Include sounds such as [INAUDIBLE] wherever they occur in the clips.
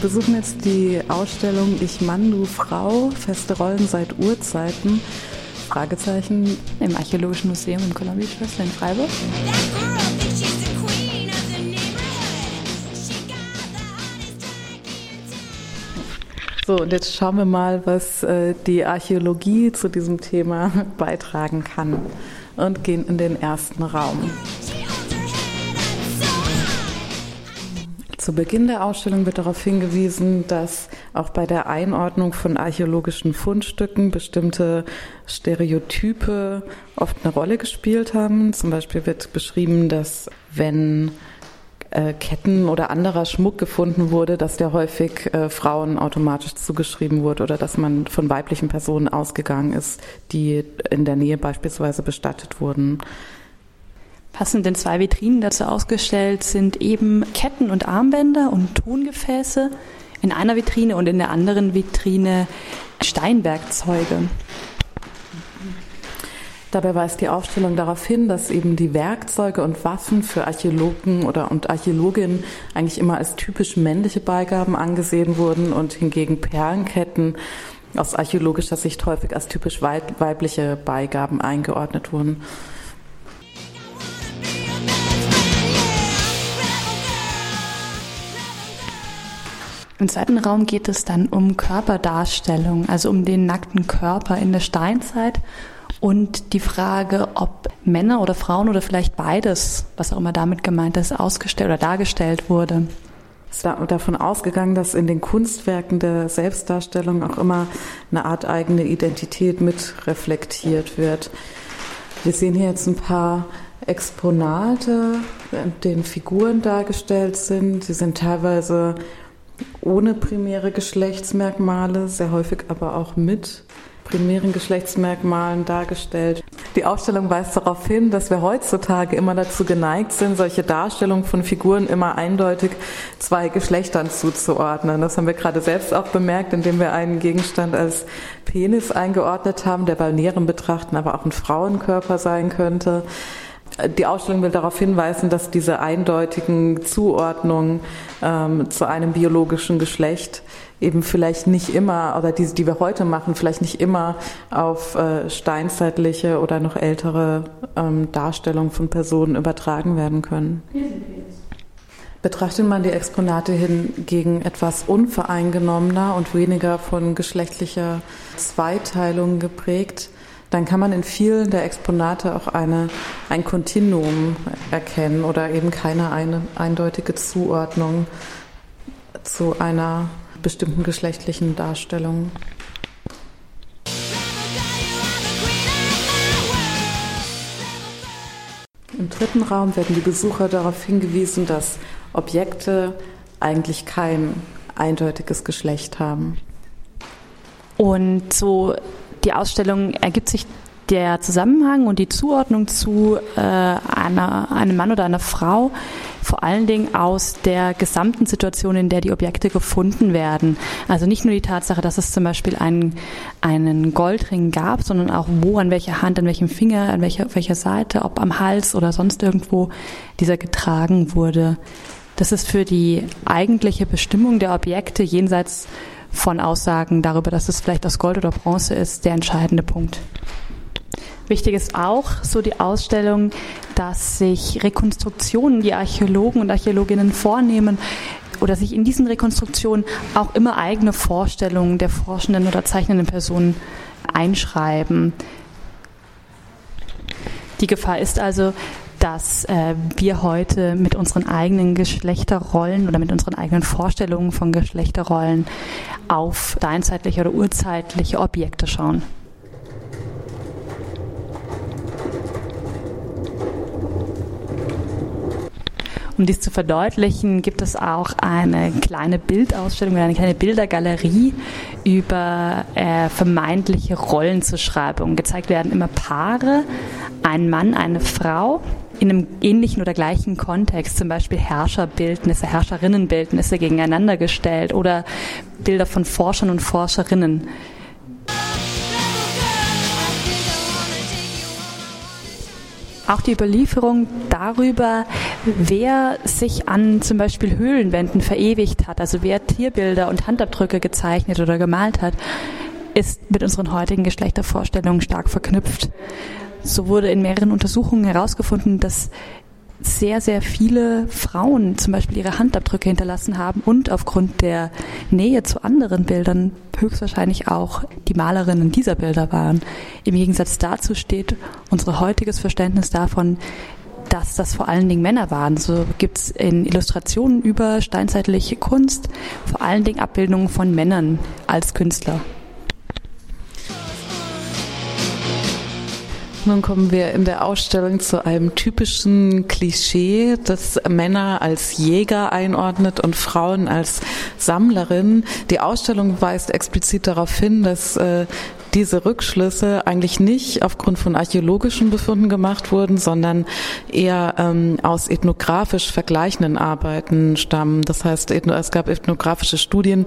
besuchen jetzt die Ausstellung Ich Mann, du Frau, feste Rollen seit Urzeiten. Fragezeichen im Archäologischen Museum im Columbia Schlösser in Freiburg. So, und jetzt schauen wir mal, was äh, die Archäologie zu diesem Thema [LAUGHS] beitragen kann und gehen in den ersten Raum. Zu Beginn der Ausstellung wird darauf hingewiesen, dass auch bei der Einordnung von archäologischen Fundstücken bestimmte Stereotype oft eine Rolle gespielt haben. Zum Beispiel wird beschrieben, dass wenn äh, Ketten oder anderer Schmuck gefunden wurde, dass der häufig äh, Frauen automatisch zugeschrieben wurde oder dass man von weiblichen Personen ausgegangen ist, die in der Nähe beispielsweise bestattet wurden. Passend in zwei Vitrinen dazu ausgestellt sind eben Ketten und Armbänder und Tongefäße in einer Vitrine und in der anderen Vitrine Steinwerkzeuge. Dabei weist die Aufstellung darauf hin, dass eben die Werkzeuge und Waffen für Archäologen oder und Archäologinnen eigentlich immer als typisch männliche Beigaben angesehen wurden und hingegen Perlenketten aus archäologischer Sicht häufig als typisch weibliche Beigaben eingeordnet wurden. Im zweiten Raum geht es dann um Körperdarstellung, also um den nackten Körper in der Steinzeit und die Frage, ob Männer oder Frauen oder vielleicht beides, was auch immer damit gemeint ist, ausgestellt oder dargestellt wurde. Es ist davon ausgegangen, dass in den Kunstwerken der Selbstdarstellung auch immer eine Art eigene Identität mit reflektiert wird. Wir sehen hier jetzt ein paar Exponate, in denen Figuren dargestellt sind. Sie sind teilweise ohne primäre Geschlechtsmerkmale, sehr häufig aber auch mit primären Geschlechtsmerkmalen dargestellt. Die Ausstellung weist darauf hin, dass wir heutzutage immer dazu geneigt sind, solche Darstellungen von Figuren immer eindeutig zwei Geschlechtern zuzuordnen. Das haben wir gerade selbst auch bemerkt, indem wir einen Gegenstand als Penis eingeordnet haben, der bei näherem Betrachten aber auch ein Frauenkörper sein könnte. Die Ausstellung will darauf hinweisen, dass diese eindeutigen Zuordnungen ähm, zu einem biologischen Geschlecht eben vielleicht nicht immer, oder diese, die wir heute machen, vielleicht nicht immer auf äh, steinzeitliche oder noch ältere ähm, Darstellungen von Personen übertragen werden können. Betrachtet man die Exponate hingegen etwas unvoreingenommener und weniger von geschlechtlicher Zweiteilung geprägt, dann kann man in vielen der Exponate auch eine, ein Kontinuum erkennen oder eben keine eine, eindeutige Zuordnung zu einer bestimmten geschlechtlichen Darstellung. Im dritten Raum werden die Besucher darauf hingewiesen, dass Objekte eigentlich kein eindeutiges Geschlecht haben. Und so die Ausstellung ergibt sich der Zusammenhang und die Zuordnung zu äh, einer, einem Mann oder einer Frau vor allen Dingen aus der gesamten Situation, in der die Objekte gefunden werden. Also nicht nur die Tatsache, dass es zum Beispiel einen, einen Goldring gab, sondern auch wo, an welcher Hand, an welchem Finger, an welcher, welcher Seite, ob am Hals oder sonst irgendwo dieser getragen wurde. Das ist für die eigentliche Bestimmung der Objekte jenseits von Aussagen darüber, dass es vielleicht aus Gold oder Bronze ist, der entscheidende Punkt. Wichtig ist auch so die Ausstellung, dass sich Rekonstruktionen, die Archäologen und Archäologinnen vornehmen, oder sich in diesen Rekonstruktionen auch immer eigene Vorstellungen der forschenden oder zeichnenden Personen einschreiben. Die Gefahr ist also, dass äh, wir heute mit unseren eigenen Geschlechterrollen oder mit unseren eigenen Vorstellungen von Geschlechterrollen auf steinzeitliche oder urzeitliche Objekte schauen. Um dies zu verdeutlichen, gibt es auch eine kleine Bildausstellung eine kleine Bildergalerie über äh, vermeintliche Rollenzuschreibungen. Gezeigt werden immer Paare, ein Mann, eine Frau in einem ähnlichen oder gleichen Kontext, zum Beispiel Herrscherbildnisse, Herrscherinnenbildnisse gegeneinander gestellt oder Bilder von Forschern und Forscherinnen. auch die Überlieferung darüber, wer sich an zum Beispiel Höhlenwänden verewigt hat, also wer Tierbilder und Handabdrücke gezeichnet oder gemalt hat, ist mit unseren heutigen Geschlechtervorstellungen stark verknüpft. So wurde in mehreren Untersuchungen herausgefunden, dass sehr, sehr viele Frauen zum Beispiel ihre Handabdrücke hinterlassen haben und aufgrund der Nähe zu anderen Bildern höchstwahrscheinlich auch die Malerinnen dieser Bilder waren. Im Gegensatz dazu steht unser heutiges Verständnis davon, dass das vor allen Dingen Männer waren. So gibt es in Illustrationen über steinzeitliche Kunst vor allen Dingen Abbildungen von Männern als Künstler. Nun kommen wir in der Ausstellung zu einem typischen Klischee, das Männer als Jäger einordnet und Frauen als Sammlerinnen. Die Ausstellung weist explizit darauf hin, dass äh, diese Rückschlüsse eigentlich nicht aufgrund von archäologischen Befunden gemacht wurden, sondern eher ähm, aus ethnografisch vergleichenden Arbeiten stammen. Das heißt, es gab ethnografische Studien,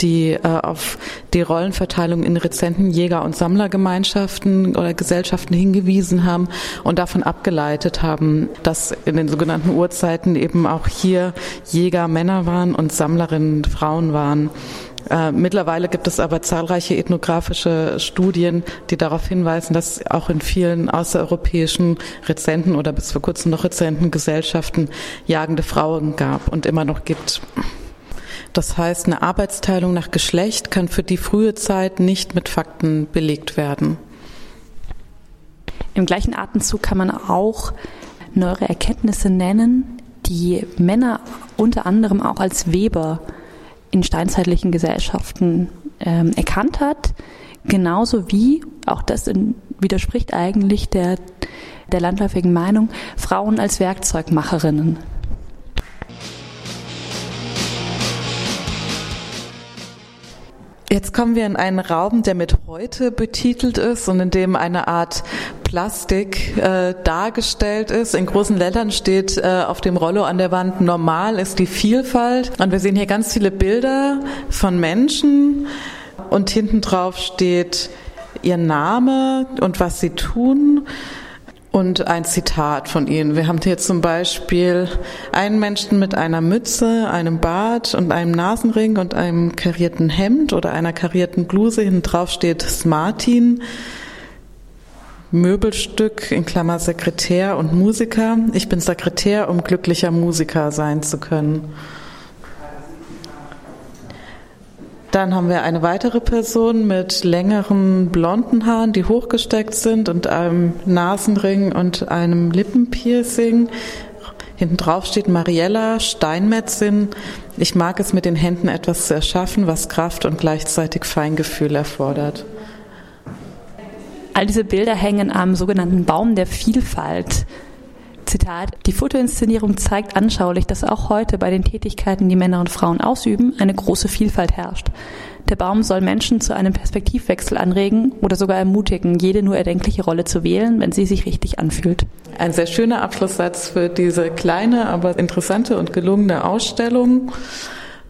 die äh, auf die Rollenverteilung in rezenten Jäger- und Sammlergemeinschaften oder Gesellschaften hingewiesen haben und davon abgeleitet haben, dass in den sogenannten Urzeiten eben auch hier Jäger Männer waren und Sammlerinnen Frauen waren. Äh, mittlerweile gibt es aber zahlreiche ethnografische Studien, die darauf hinweisen, dass auch in vielen außereuropäischen rezenten oder bis vor kurzem noch rezenten Gesellschaften jagende Frauen gab und immer noch gibt. Das heißt, eine Arbeitsteilung nach Geschlecht kann für die frühe Zeit nicht mit Fakten belegt werden. Im gleichen Atemzug kann man auch neuere Erkenntnisse nennen, die Männer unter anderem auch als Weber in steinzeitlichen Gesellschaften ähm, erkannt hat, genauso wie, auch das in, widerspricht eigentlich der, der landläufigen Meinung, Frauen als Werkzeugmacherinnen. Jetzt kommen wir in einen Raum, der mit heute betitelt ist und in dem eine Art Plastik äh, dargestellt ist. In großen Lettern steht äh, auf dem Rollo an der Wand, normal ist die Vielfalt. Und wir sehen hier ganz viele Bilder von Menschen und hinten drauf steht ihr Name und was sie tun und ein Zitat von ihnen. Wir haben hier zum Beispiel einen Menschen mit einer Mütze, einem Bart und einem Nasenring und einem karierten Hemd oder einer karierten Bluse. Hinten drauf steht Smartin. Möbelstück in Klammer Sekretär und Musiker. Ich bin Sekretär, um glücklicher Musiker sein zu können. Dann haben wir eine weitere Person mit längeren blonden Haaren, die hochgesteckt sind und einem Nasenring und einem Lippenpiercing. Hinten drauf steht Mariella Steinmetzin. Ich mag es mit den Händen etwas zu erschaffen, was Kraft und gleichzeitig Feingefühl erfordert. All diese Bilder hängen am sogenannten Baum der Vielfalt. Zitat, die Fotoinszenierung zeigt anschaulich, dass auch heute bei den Tätigkeiten, die Männer und Frauen ausüben, eine große Vielfalt herrscht. Der Baum soll Menschen zu einem Perspektivwechsel anregen oder sogar ermutigen, jede nur erdenkliche Rolle zu wählen, wenn sie sich richtig anfühlt. Ein sehr schöner Abschlusssatz für diese kleine, aber interessante und gelungene Ausstellung.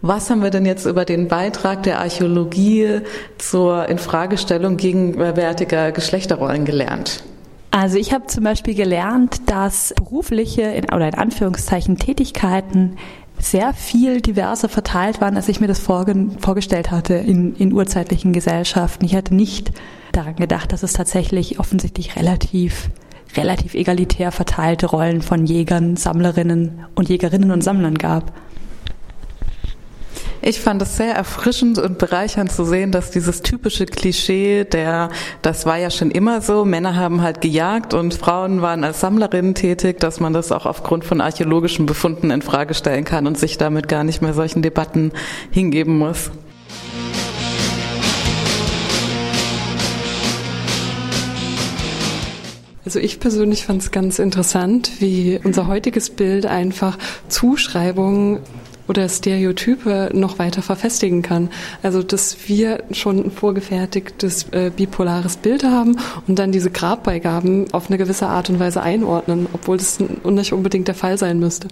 Was haben wir denn jetzt über den Beitrag der Archäologie zur Infragestellung gegenwärtiger Geschlechterrollen gelernt? Also ich habe zum Beispiel gelernt, dass berufliche oder in Anführungszeichen Tätigkeiten sehr viel diverser verteilt waren, als ich mir das vorgestellt hatte in, in urzeitlichen Gesellschaften. Ich hatte nicht daran gedacht, dass es tatsächlich offensichtlich relativ relativ egalitär verteilte Rollen von Jägern, Sammlerinnen und Jägerinnen und Sammlern gab. Ich fand es sehr erfrischend und bereichernd zu sehen, dass dieses typische Klischee, der, das war ja schon immer so, Männer haben halt gejagt und Frauen waren als Sammlerinnen tätig, dass man das auch aufgrund von archäologischen Befunden in Frage stellen kann und sich damit gar nicht mehr solchen Debatten hingeben muss. Also ich persönlich fand es ganz interessant, wie unser heutiges Bild einfach Zuschreibungen oder Stereotype noch weiter verfestigen kann. Also dass wir schon ein vorgefertigtes äh, bipolares Bild haben und dann diese Grabbeigaben auf eine gewisse Art und Weise einordnen, obwohl das nicht unbedingt der Fall sein müsste.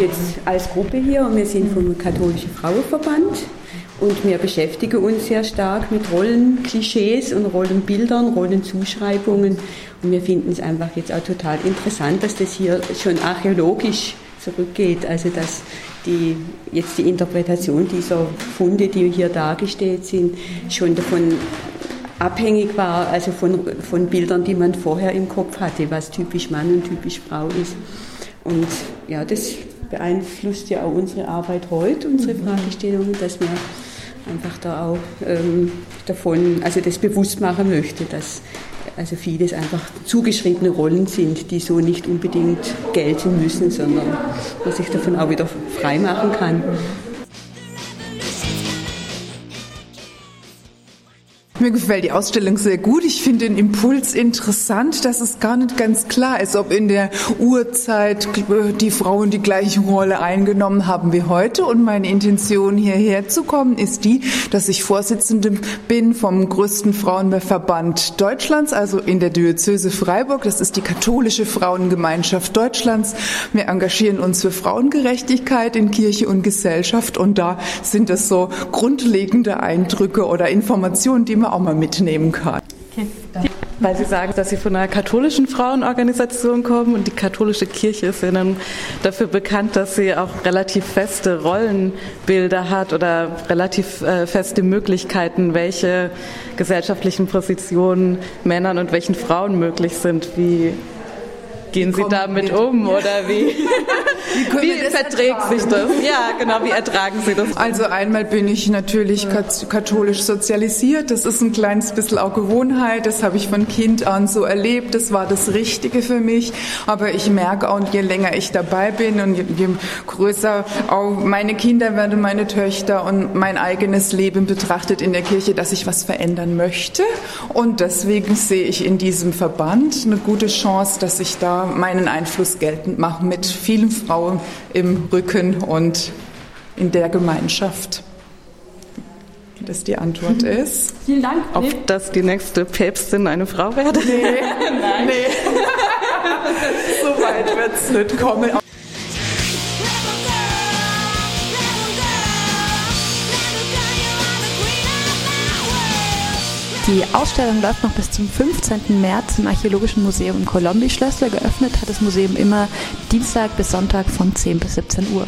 Jetzt als Gruppe hier und wir sind vom katholischen Frauenverband und wir beschäftigen uns sehr stark mit Rollenklischees und Rollenbildern, Rollenzuschreibungen und wir finden es einfach jetzt auch total interessant, dass das hier schon archäologisch zurückgeht, also dass die, jetzt die Interpretation dieser Funde, die hier dargestellt sind, schon davon abhängig war, also von, von Bildern, die man vorher im Kopf hatte, was typisch Mann und typisch Frau ist. Und ja, das beeinflusst ja auch unsere Arbeit heute, unsere Fragestellungen, dass wir einfach da auch ähm, davon, also das bewusst machen möchte, dass also vieles einfach zugeschriebene Rollen sind, die so nicht unbedingt gelten müssen, sondern man sich davon auch wieder frei machen kann. Mir gefällt die Ausstellung sehr gut. Ich finde den Impuls interessant, dass es gar nicht ganz klar ist, ob in der Urzeit die Frauen die gleiche Rolle eingenommen haben wie heute. Und meine Intention, hierher zu kommen, ist die, dass ich Vorsitzende bin vom größten Frauenverband Deutschlands, also in der Diözese Freiburg. Das ist die katholische Frauengemeinschaft Deutschlands. Wir engagieren uns für Frauengerechtigkeit in Kirche und Gesellschaft. Und da sind es so grundlegende Eindrücke oder Informationen, die man man auch mal mitnehmen kann. Weil Sie sagen, dass Sie von einer katholischen Frauenorganisation kommen und die katholische Kirche ist ja dann dafür bekannt, dass sie auch relativ feste Rollenbilder hat oder relativ äh, feste Möglichkeiten, welche gesellschaftlichen Positionen Männern und welchen Frauen möglich sind. Wie gehen Sie damit um oder wie? [LAUGHS] Wie, wie verträgt sich das? Ja, genau, wie ertragen Sie das? Also einmal bin ich natürlich katholisch sozialisiert. Das ist ein kleines bisschen auch Gewohnheit. Das habe ich von Kind an so erlebt. Das war das Richtige für mich. Aber ich merke auch, je länger ich dabei bin und je, je größer auch meine Kinder werden, meine Töchter und mein eigenes Leben betrachtet in der Kirche, dass ich was verändern möchte. Und deswegen sehe ich in diesem Verband eine gute Chance, dass ich da meinen Einfluss geltend mache mit vielen Frauen Frau im Rücken und in der Gemeinschaft. Das die Antwort mhm. ist. Vielen Dank. Ob nee. das die nächste Päpstin eine Frau werde? Nee, [LAUGHS] Nein. nee. [LAUGHS] so weit wird es nicht kommen. Die Ausstellung läuft noch bis zum 15. März im Archäologischen Museum in Kolombi-Schlössler. Geöffnet hat das Museum immer Dienstag bis Sonntag von 10 bis 17 Uhr.